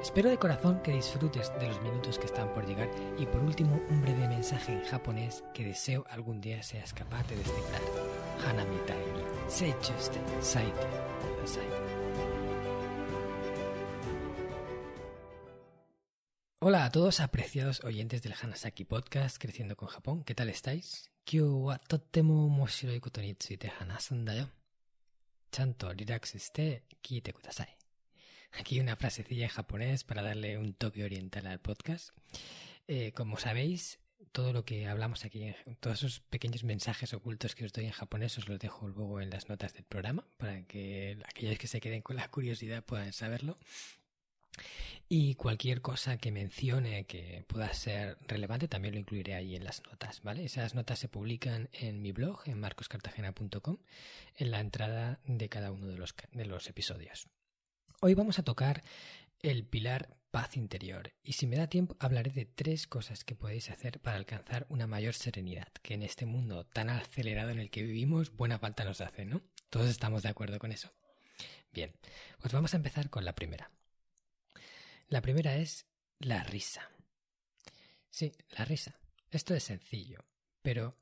Espero de corazón que disfrutes de los minutos que están por llegar y por último un breve mensaje en japonés que deseo algún día seas capaz de descifrar. Hanamitai ni seichuste saite kudasai. Hola a todos apreciados oyentes del Hanasaki Podcast Creciendo con Japón, ¿qué tal estáis? Kyou wa. Chanto relax shite kiite kudasai. Aquí una frasecilla en japonés para darle un toque oriental al podcast. Eh, como sabéis, todo lo que hablamos aquí, todos esos pequeños mensajes ocultos que os doy en japonés, os los dejo luego en las notas del programa para que aquellos que se queden con la curiosidad puedan saberlo. Y cualquier cosa que mencione que pueda ser relevante también lo incluiré ahí en las notas, ¿vale? Esas notas se publican en mi blog, en marcoscartagena.com, en la entrada de cada uno de los, de los episodios. Hoy vamos a tocar el pilar paz interior y si me da tiempo hablaré de tres cosas que podéis hacer para alcanzar una mayor serenidad, que en este mundo tan acelerado en el que vivimos buena falta nos hace, ¿no? Todos estamos de acuerdo con eso. Bien, pues vamos a empezar con la primera. La primera es la risa. Sí, la risa. Esto es sencillo, pero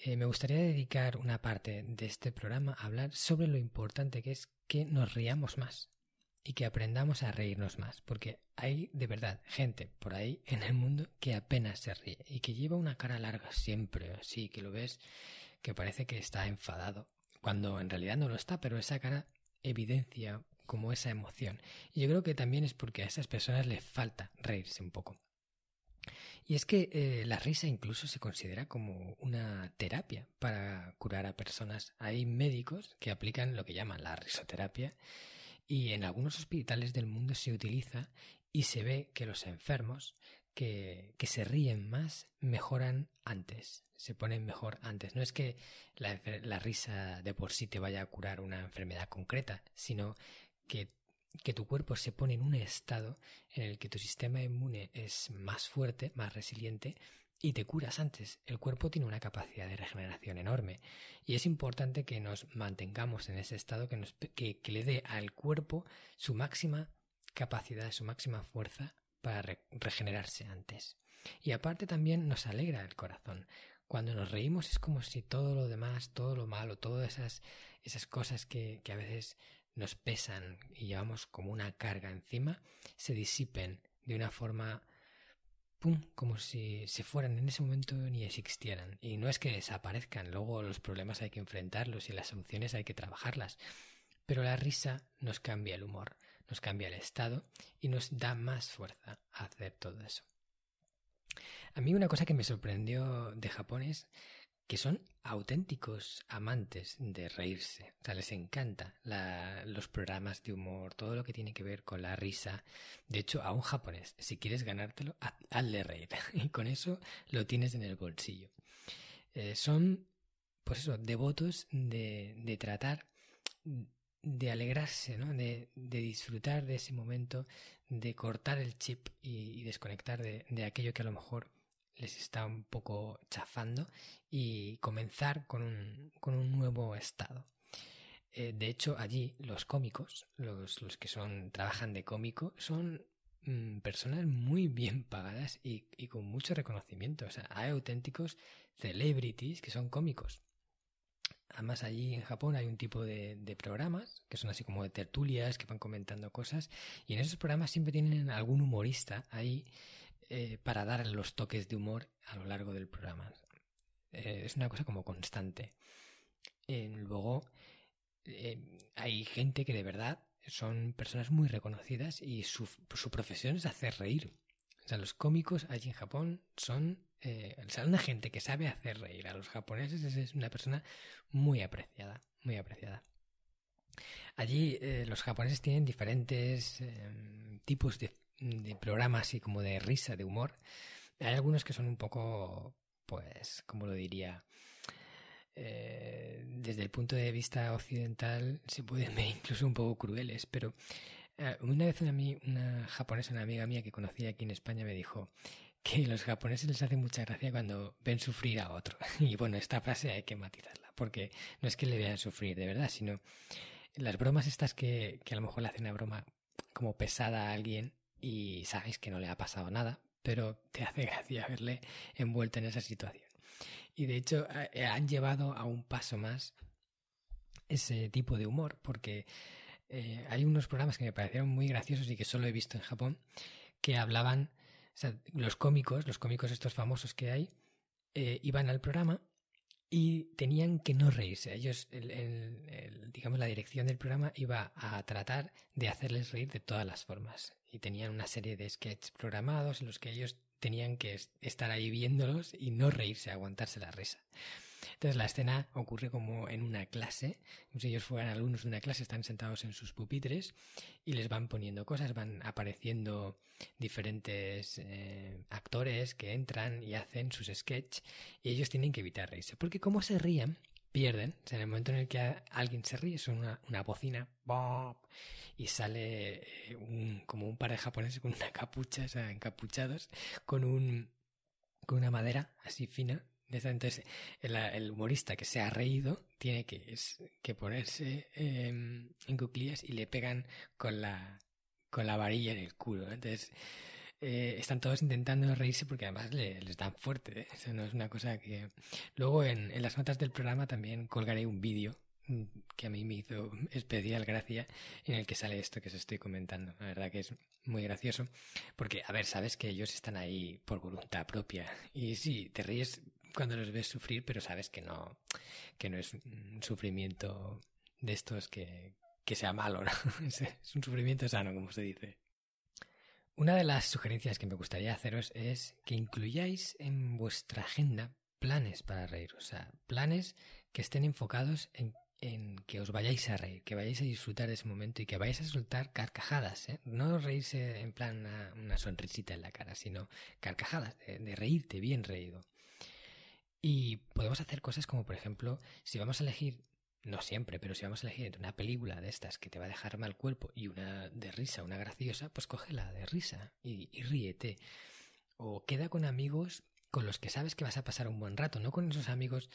eh, me gustaría dedicar una parte de este programa a hablar sobre lo importante que es que nos riamos más y que aprendamos a reírnos más, porque hay de verdad gente por ahí en el mundo que apenas se ríe y que lleva una cara larga siempre, así que lo ves que parece que está enfadado, cuando en realidad no lo está, pero esa cara evidencia como esa emoción. Y yo creo que también es porque a esas personas les falta reírse un poco. Y es que eh, la risa incluso se considera como una terapia para curar a personas. Hay médicos que aplican lo que llaman la risoterapia y en algunos hospitales del mundo se utiliza y se ve que los enfermos que, que, se ríen más mejoran antes, se ponen mejor antes. No es que la, la, risa de por sí te vaya a curar una enfermedad concreta, sino que, que tu cuerpo se pone en un estado en el que tu sistema inmune es más fuerte, más resiliente y te curas antes. El cuerpo tiene una capacidad de regeneración enorme y es importante que nos mantengamos en ese estado que, nos, que, le dé al cuerpo su máxima capacidad, su máxima fuerza para re regenerarse antes. Y aparte también nos alegra el corazón. Cuando nos reímos es como si todo lo demás, todo lo malo, todas esas, esas cosas que, que a veces nos pesan y llevamos como una carga encima, se disipen de una forma pum, como si se fueran en ese momento ni existieran. Y no es que desaparezcan, luego los problemas hay que enfrentarlos y las soluciones hay que trabajarlas. Pero la risa nos cambia el humor, nos cambia el estado y nos da más fuerza a hacer todo eso. A mí una cosa que me sorprendió de Japón es que son auténticos amantes de reírse. O sea, les encanta los programas de humor, todo lo que tiene que ver con la risa. De hecho, a un japonés, si quieres ganártelo, hazle reír. Y con eso lo tienes en el bolsillo. Eh, son, pues eso, devotos de, tratar de alegrarse, ¿no? de, disfrutar de ese momento, de cortar el chip y, desconectar de, de aquello que a lo mejor les está un poco chafando y comenzar con un, con un nuevo estado. Eh, de hecho, allí los cómicos, los, los que son, trabajan de cómico, son mmm, personas muy bien pagadas y, y, con mucho reconocimiento. O sea, hay auténticos celebrities que son cómicos. Además, allí en Japón hay un tipo de, de, programas que son así como de tertulias que van comentando cosas y en esos programas siempre tienen algún humorista ahí eh, para dar los toques de humor a lo largo del programa. Eh, es una cosa como constante. Eh, luego, hay gente que de verdad son personas muy reconocidas y su, su, profesión es hacer reír. O sea, los cómicos allí en Japón son... o sea, una gente que sabe hacer reír a los japoneses es una persona muy apreciada, muy apreciada. Allí los japoneses tienen diferentes tipos de de programas así como de risa, de humor. Hay algunos que son un poco pues, como lo diría, eh, desde el punto de vista occidental se pueden ver incluso un poco crueles, pero eh, una vez una, una japonesa, una amiga mía que conocí aquí en España me dijo que los japoneses les hace mucha gracia cuando ven sufrir a otro. Y bueno, esta frase hay que matizarla, porque no es que le vean sufrir de verdad, sino las bromas estas que, que a lo mejor le hacen una broma como pesada a alguien y sabes que no le ha pasado nada, pero te hace gracia verle envuelto en esa situación. Y de hecho eh, han llevado a un paso más ese tipo de humor, porque eh, hay unos programas que me parecieron muy graciosos y que solo he visto en Japón, que hablaban, o sea, los cómicos, los cómicos estos famosos que hay, eh, iban al programa y tenían que no reírse. Ellos, digamos, la dirección del programa iba a tratar de hacerles reír de todas las formas. Y tenían una serie de sketches programados en los que ellos tenían que estar ahí viéndolos y no reírse, aguantarse la risa. Entonces la escena ocurre como en una clase, si ellos fueran alumnos de una clase, están sentados en sus pupitres y les van poniendo cosas, van apareciendo diferentes eh, actores que entran y hacen sus sketch y ellos tienen que evitar reírse, porque como se ríen, pierden. en el momento en el que alguien se ríe, son una, una bocina, y sale eh, un, como un par de japoneses con una capucha, o sea, encapuchados, con un con una madera así fina. Entonces, el, humorista que se ha reído tiene que, que ponerse em, en cuclillas y le pegan con la, con la varilla en el culo. Entonces, eh, están todos intentando reírse porque además les dan fuerte. ¿eh? Eso no es una cosa que... Luego en, en las notas del programa también colgaré un vídeo mm, que a mí me hizo especial gracia en el que sale esto que os estoy comentando. La verdad que es muy gracioso porque, a ver, sabes que ellos están ahí por voluntad propia y sí, te ríes cuando los ves sufrir, pero sabes que no, que no es un sufrimiento de estos que, que sea malo, es un sufrimiento sano, como se dice. Una de las sugerencias que me gustaría haceros es que incluyáis en vuestra agenda planes para reír, o sea, planes que estén enfocados en, que os vayáis a reír, que vayáis a disfrutar de ese momento y que vayáis a soltar carcajadas, ¿eh? no reírse en plan una, sonrisita en la cara, sino carcajadas, de reírte bien reído. Y podemos hacer cosas como, por ejemplo, si vamos a elegir no siempre, pero si vamos a elegir entre una película de estas que te va a dejar mal cuerpo y una de risa, una graciosa, pues coge la de risa y, y ríete. O queda con amigos con los que sabes que vas a pasar un buen rato, no con esos amigos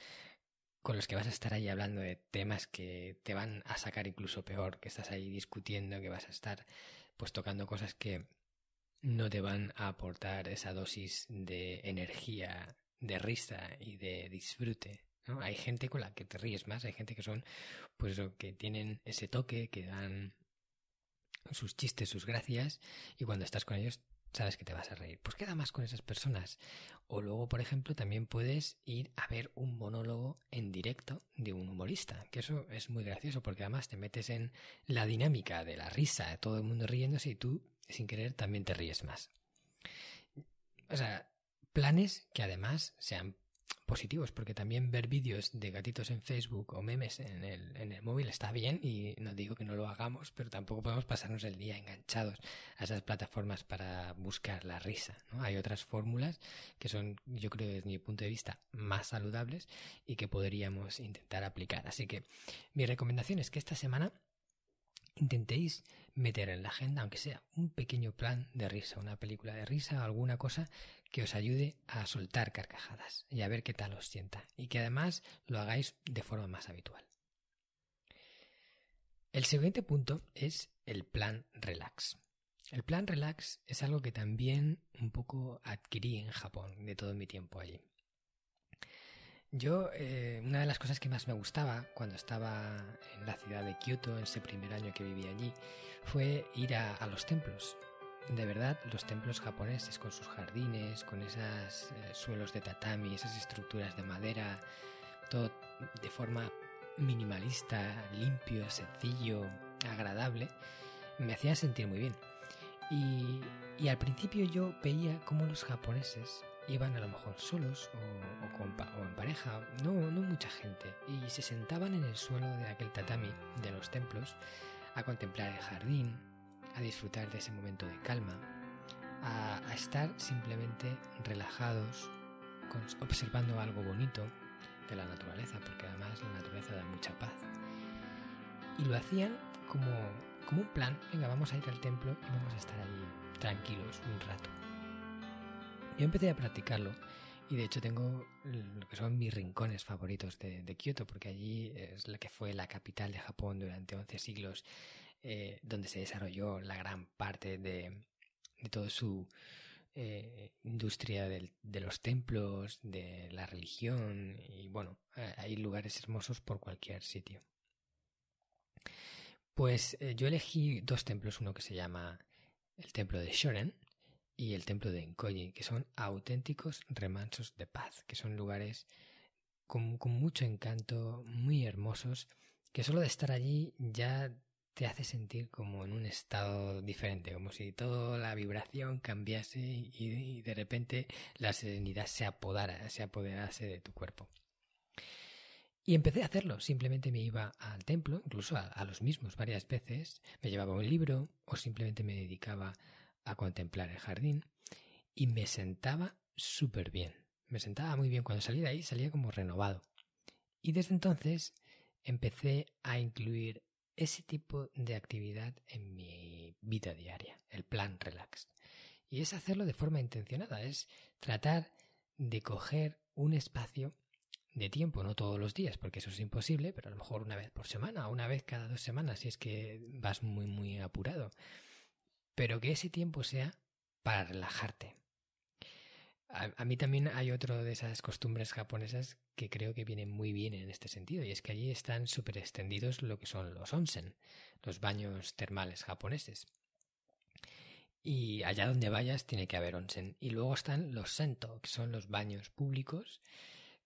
con los que vas a estar ahí hablando de temas que te van a sacar incluso peor, que estás ahí discutiendo, que vas a estar pues tocando cosas que no te van a aportar esa dosis de energía, de risa y de disfrute hay gente con la que te ríes más, hay gente que son, pues, que tienen ese toque, que dan sus chistes, sus gracias, y cuando estás con ellos sabes que te vas a reír. Pues queda más con esas personas. O luego, por ejemplo, también puedes ir a ver un monólogo en directo de un humorista, que eso es muy gracioso porque además te metes en la dinámica de la risa, todo el mundo riéndose y tú, sin querer, también te ríes más. O sea, planes que además sean positivos, porque también ver vídeos de gatitos en Facebook o memes en el, en el móvil está bien y no digo que no lo hagamos, pero tampoco podemos pasarnos el día enganchados a esas plataformas para buscar la risa. ¿no? Hay otras fórmulas que son, yo creo, desde mi punto de vista, más saludables y que podríamos intentar aplicar. Así que mi recomendación es que esta semana intentéis meter en la agenda, aunque sea un pequeño plan de risa, una película de risa, alguna cosa que os ayude a soltar carcajadas y a ver qué tal os sienta, y que además lo hagáis de forma más habitual. El siguiente punto es el plan relax. El plan relax es algo que también un poco adquirí en Japón de todo mi tiempo allí. Yo, eh, una de las cosas que más me gustaba cuando estaba en la ciudad de Kioto, en ese primer año que viví allí, fue ir a, los templos. De verdad, los templos japoneses con sus jardines, con esos eh, suelos de tatami, esas estructuras de madera, todo de forma minimalista, limpio, sencillo, agradable, me hacía sentir muy bien. Y, y al principio yo veía cómo los japoneses iban a lo mejor solos o, en pareja, no, mucha gente, y se sentaban en el suelo de aquel tatami de los templos a contemplar el jardín, a disfrutar de ese momento de calma, a, a estar simplemente relajados, observando algo bonito de la naturaleza, porque además la naturaleza da mucha paz. Y lo hacían como, como un plan, venga, vamos a ir al templo y vamos a estar allí tranquilos un rato. Yo empecé a practicarlo y de hecho tengo lo que son mis rincones favoritos de, Kioto, porque allí es la que fue la capital de Japón durante 11 siglos, eh, donde se desarrolló la gran parte de, de toda su eh, industria de los templos, de la religión, y bueno, eh, hay lugares hermosos por cualquier sitio. Pues yo elegí dos templos, uno que se llama el templo de Shoren, y el templo de Enkoji, que son auténticos remansos de paz, que son lugares con, mucho encanto, muy hermosos, que solo de estar allí ya te hace sentir como en un estado diferente, como si toda la vibración cambiase y, de repente la serenidad se apodara, se apoderase de tu cuerpo. Y empecé a hacerlo, simplemente me iba al templo, incluso a, a los mismos varias veces, me llevaba un libro o simplemente me dedicaba a contemplar el jardín y me sentaba súper bien. Me sentaba muy bien. Cuando salí de ahí salía como renovado. Y desde entonces empecé a incluir ese tipo de actividad en mi vida diaria, el plan relax. Y es hacerlo de forma intencionada, es tratar de coger un espacio de tiempo, no todos los días, porque eso es imposible, pero a lo mejor una vez por semana una vez cada dos semanas, si es que vas muy, muy apurado pero que ese tiempo sea para relajarte. A, mí también hay otro de esas costumbres japonesas que creo que vienen muy bien en este sentido, y es que allí están súper extendidos lo que son los onsen, los baños termales japoneses. Y allá donde vayas tiene que haber onsen. Y luego están los sento, que son los baños públicos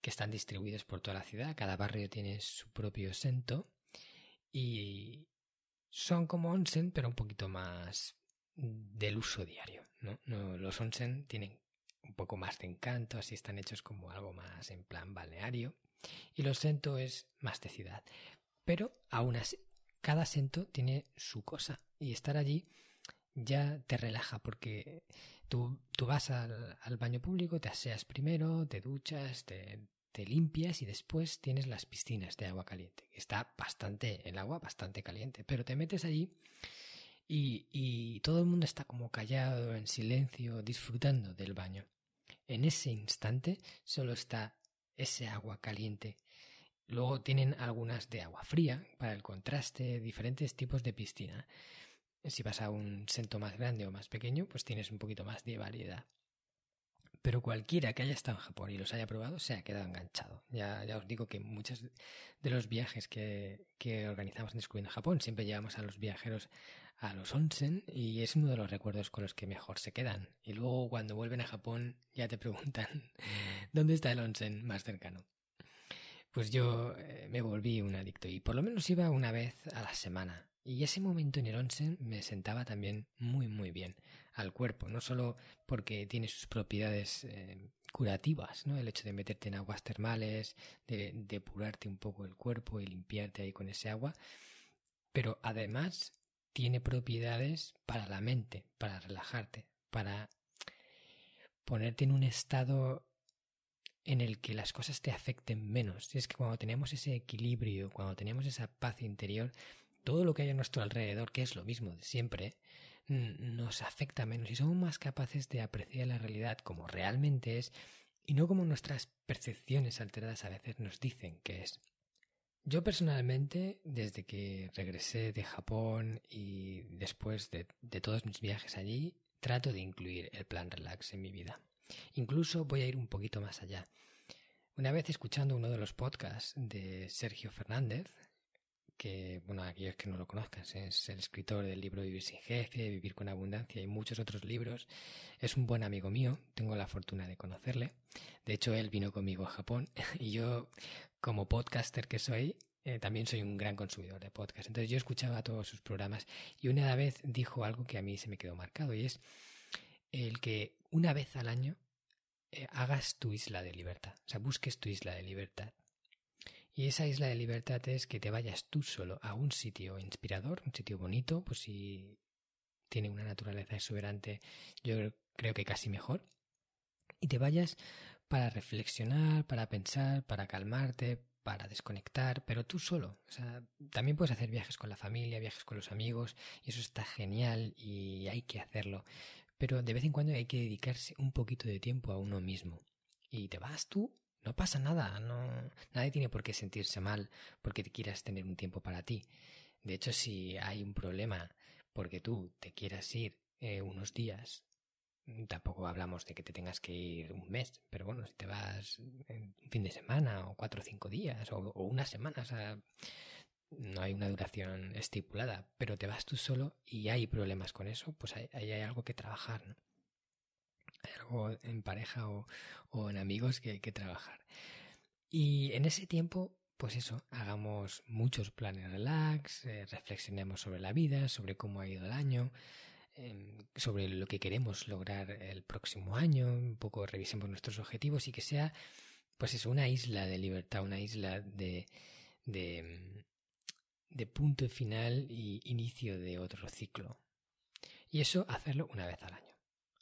que están distribuidos por toda la ciudad. Cada barrio tiene su propio sento. Y son como onsen, pero un poquito más del uso diario. los onsen tienen un poco más de encanto, así están hechos como algo más en plan balneario. Y los sento es más de ciudad. Pero aún así, cada sento tiene su cosa. Y estar allí ya te relaja porque tú, tú vas al, baño público, te aseas primero, te duchas, te limpias y después tienes las piscinas de agua caliente. Está bastante, el agua bastante caliente, pero te metes allí y, todo el mundo está como callado, en silencio, disfrutando del baño. En ese instante solo está ese agua caliente. Luego tienen algunas de agua fría para el contraste, diferentes tipos de piscina. Si vas a un sento más grande o más pequeño, pues tienes un poquito más de variedad. Pero cualquiera que haya estado en Japón y los haya probado se ha quedado enganchado. Ya, ya os digo que muchos de los viajes que, que organizamos en Descubriendo Japón siempre llevamos a los viajeros a los onsen y es uno de los recuerdos con los que mejor se quedan. Y luego cuando vuelven a Japón ya te preguntan ¿dónde está el onsen más cercano? Pues yo eh, me volví un adicto y por lo menos iba una vez a la semana. Y ese momento en el onsen me sentaba también muy muy bien al cuerpo, no solo porque tiene sus propiedades eh, curativas, ¿no? El hecho de meterte en aguas termales, de depurarte un poco el cuerpo y limpiarte ahí con ese agua, pero además tiene propiedades para la mente, para relajarte, para ponerte en un estado en el que las cosas te afecten menos. Es que cuando tenemos ese equilibrio, cuando tenemos esa paz interior, todo lo que hay a nuestro alrededor, que es lo mismo de siempre, nos afecta menos y somos más capaces de apreciar la realidad como realmente es y no como nuestras percepciones alteradas a veces nos dicen que es. Yo personalmente, desde que regresé de Japón y después de, todos mis viajes allí, trato de incluir el plan relax en mi vida. Incluso voy a ir un poquito más allá. Una vez escuchando uno de los podcasts de Sergio Fernández, que, bueno, aquellos que no lo conozcan, es el escritor del libro Vivir sin jefe, Vivir con abundancia y muchos otros libros. Es un buen amigo mío, tengo la fortuna de conocerle. De hecho, él vino conmigo a Japón y yo como podcaster que soy, eh, también soy un gran consumidor de podcast. Entonces yo escuchaba todos sus programas y una vez dijo algo que a mí se me quedó marcado y es el que una vez al año eh, hagas tu isla de libertad, o sea, busques tu isla de libertad. Y esa isla de libertad es que te vayas tú solo a un sitio inspirador, un sitio bonito, pues si tiene una naturaleza exuberante, yo creo que casi mejor, y te vayas para reflexionar, para pensar, para calmarte, para desconectar, pero tú solo. O sea, también puedes hacer viajes con la familia, viajes con los amigos, y eso está genial y hay que hacerlo. Pero de vez en cuando hay que dedicarse un poquito de tiempo a uno mismo. Y te vas tú, no pasa nada, no, nadie tiene por qué sentirse mal porque te quieras tener un tiempo para ti. De hecho, si hay un problema porque tú te quieras ir eh, unos días Tampoco hablamos de que te tengas que ir un mes, pero bueno, si te vas un fin de semana o cuatro o cinco días o, una semana, o sea, no hay una duración estipulada, pero te vas tú solo y hay problemas con eso, pues ahí hay, algo que trabajar, ¿no? Algo en pareja o, en amigos que que trabajar. Y en ese tiempo, pues eso, hagamos muchos planes relax, eh, reflexionemos sobre la vida, sobre cómo ha ido el año, sobre lo que queremos lograr el próximo año, un poco revisemos nuestros objetivos y que sea, pues eso, una isla de libertad, una isla de, de, de punto final y inicio de otro ciclo. Y eso hacerlo una vez al año.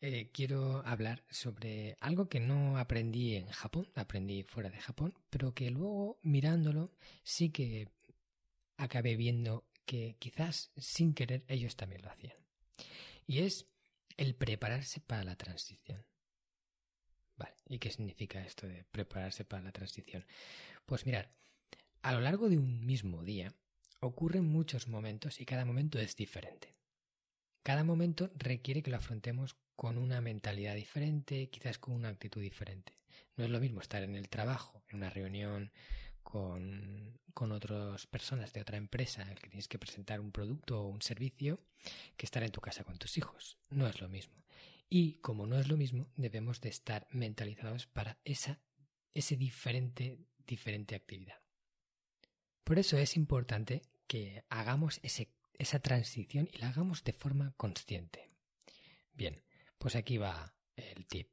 eh, quiero hablar sobre algo que no aprendí en Japón, aprendí fuera de Japón, pero que luego mirándolo sí que acabé viendo que quizás sin querer ellos también lo hacían. Y es el prepararse para la transición. Vale, ¿y qué significa esto de prepararse para la transición? Pues mirar, a lo largo de un mismo día ocurren muchos momentos y cada momento es diferente. Cada momento requiere que lo afrontemos con una mentalidad diferente, quizás con una actitud diferente. No es lo mismo estar en el trabajo, en una reunión con, con otras personas de otra empresa en que tienes que presentar un producto o un servicio, que estar en tu casa con tus hijos. No es lo mismo. Y como no es lo mismo, debemos de estar mentalizados para esa ese diferente, diferente actividad. Por eso es importante que hagamos esa transición y la hagamos de forma consciente. Bien, pues aquí va el tip.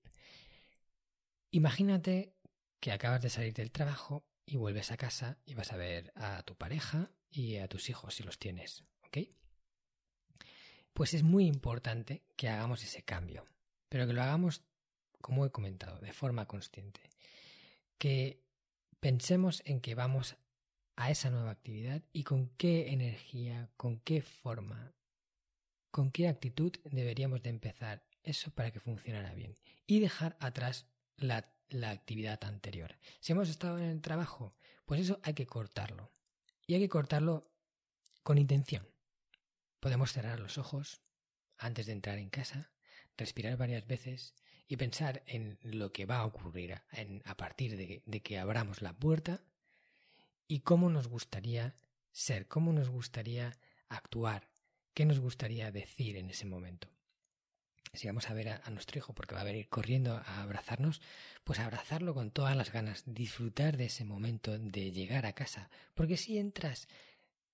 Imagínate que acabas de salir del trabajo y vuelves a casa y vas a ver a tu pareja y a tus hijos si los tienes, ¿ok? Pues es muy importante que hagamos ese cambio, pero que lo hagamos, como he comentado, de forma consciente. Que pensemos en que vamos a esa nueva actividad y con qué energía, con qué forma, con qué actitud deberíamos de empezar eso para que funcionara bien y dejar atrás la, la actividad anterior. Si hemos estado en el trabajo, pues eso hay que cortarlo. Y hay que cortarlo con intención. Podemos cerrar los ojos antes de entrar en casa, respirar varias veces y pensar en lo que va a ocurrir a partir de que abramos la puerta y cómo nos gustaría ser, cómo nos gustaría actuar, qué nos gustaría decir en ese momento. Si vamos a ver a, nuestro hijo porque va a venir corriendo a abrazarnos, pues abrazarlo con todas las ganas, disfrutar de ese momento de llegar a casa, porque si entras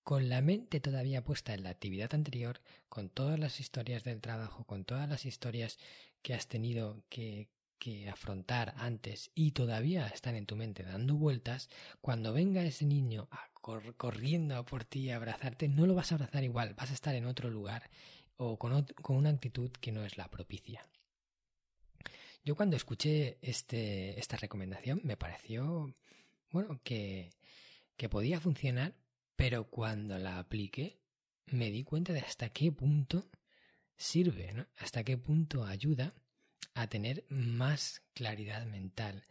con la mente todavía puesta en la actividad anterior, con todas las historias del trabajo, con todas las historias que has tenido que, que afrontar antes y todavía están en tu mente dando vueltas, cuando venga ese niño corriendo por ti a abrazarte, no lo vas a abrazar igual, vas a estar en otro lugar o con, una actitud que no es la propicia. Yo cuando escuché este, esta recomendación me pareció, bueno, que, que podía funcionar, pero cuando la apliqué me di cuenta de hasta qué punto sirve. Hasta qué punto ayuda a tener más claridad mental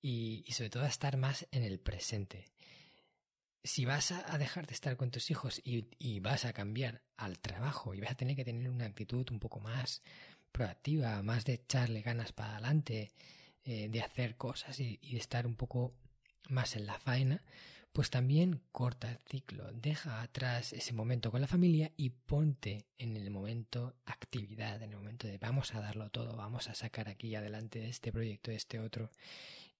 y, sobre todo a estar más en el presente. Si vas a dejar de estar con tus hijos y, vas a cambiar al trabajo y vas a tener que tener una actitud un poco más proactiva, más de echarle ganas para adelante, eh, de hacer cosas y, y de estar un poco más en la faena, pues también corta el ciclo, deja atrás ese momento con la familia y ponte en el momento actividad, en el momento de vamos a darlo todo, vamos a sacar aquí adelante este proyecto, este otro,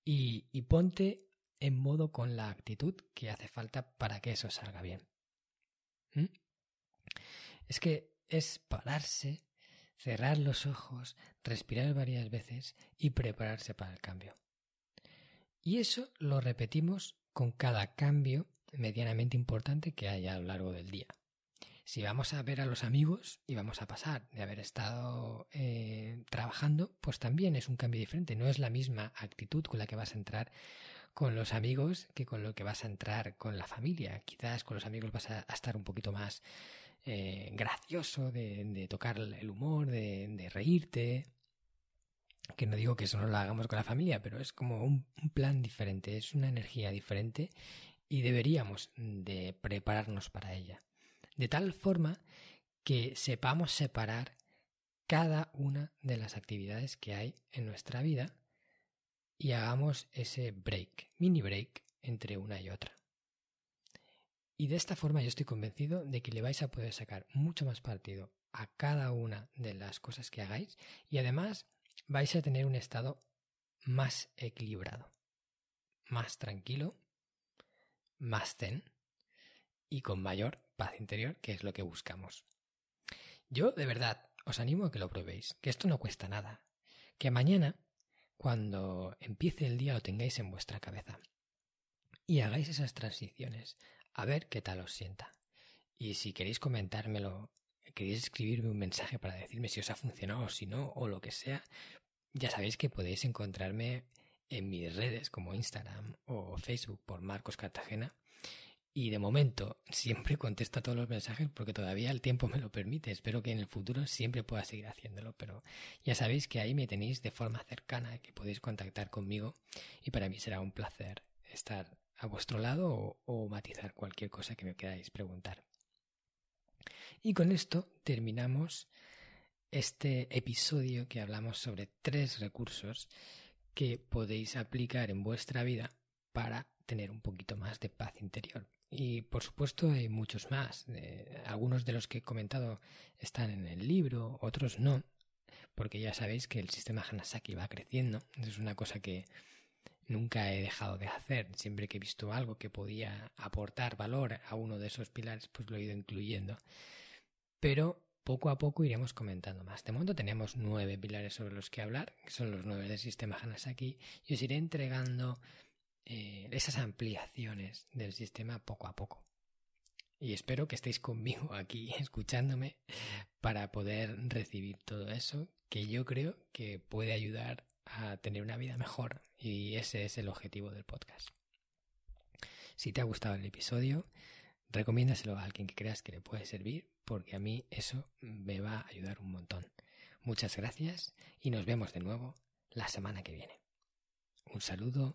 y, y ponte en modo con la actitud que hace falta para que eso salga bien. ¿Mm? Es que es pararse, cerrar los ojos, respirar varias veces y prepararse para el cambio. Y eso lo repetimos con cada cambio medianamente importante que haya a lo largo del día. Si vamos a ver a los amigos y vamos a pasar de haber estado eh, trabajando, pues también es un cambio diferente. No es la misma actitud con la que vas a entrar con los amigos que con lo que vas a entrar con la familia. Quizás con los amigos vas a, estar un poquito más eh, gracioso, de, tocar el humor, de reírte, que no digo que eso no lo hagamos con la familia, pero es como un, plan diferente, es una energía diferente y deberíamos de prepararnos para ella. De tal forma que sepamos separar cada una de las actividades que hay en nuestra vida y hagamos ese break, mini break entre una y otra. Y de esta forma yo estoy convencido de que le vais a poder sacar mucho más partido a cada una de las cosas que hagáis y además vais a tener un estado más equilibrado, más tranquilo, más zen y con mayor paz interior, que es lo que buscamos. Yo, de verdad, os animo a que lo probéis, que esto no cuesta nada, que mañana, cuando empiece el día, lo tengáis en vuestra cabeza y hagáis esas transiciones, a ver qué tal os sienta. Y si queréis comentármelo queréis escribirme un mensaje para decirme si os ha funcionado o si no, o lo que sea, ya sabéis que podéis encontrarme en mis redes como Instagram o Facebook por Marcos Cartagena. Y de momento siempre contesto a todos los mensajes porque todavía el tiempo me lo permite. Espero que en el futuro siempre pueda seguir haciéndolo. Pero ya sabéis que ahí me tenéis de forma cercana, que podéis contactar conmigo y para mí será un placer estar a vuestro lado o, o matizar cualquier cosa que me queráis preguntar. Y con esto terminamos este episodio que hablamos sobre tres recursos que podéis aplicar en vuestra vida para tener un poquito más de paz interior. Y por supuesto hay muchos más. Eh, algunos de los que he comentado están en el libro, otros no, porque ya sabéis que el sistema Hanasaki va creciendo. Es una cosa que nunca he dejado de hacer. Siempre que he visto algo que podía aportar valor a uno de esos pilares, pues lo he ido incluyendo pero poco a poco iremos comentando más. De momento tenemos nueve pilares sobre los que hablar, que son los nueve del sistema Hanasaki, y os iré entregando eh, esas ampliaciones del sistema poco a poco. Y espero que estéis conmigo aquí escuchándome para poder recibir todo eso que yo creo que puede ayudar a tener una vida mejor y ese es el objetivo del podcast. Si te ha gustado el episodio, recomiéndaselo a alguien que creas que le puede servir porque a mí eso me va a ayudar un montón. Muchas gracias y nos vemos de nuevo la semana que viene. Un saludo,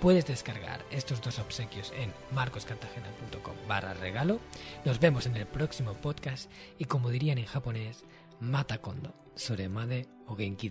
Puedes descargar estos dos obsequios en marcoscartagena.com barra regalo. Nos vemos en el próximo podcast y como dirían en japonés, mata kondo, soremade o genki.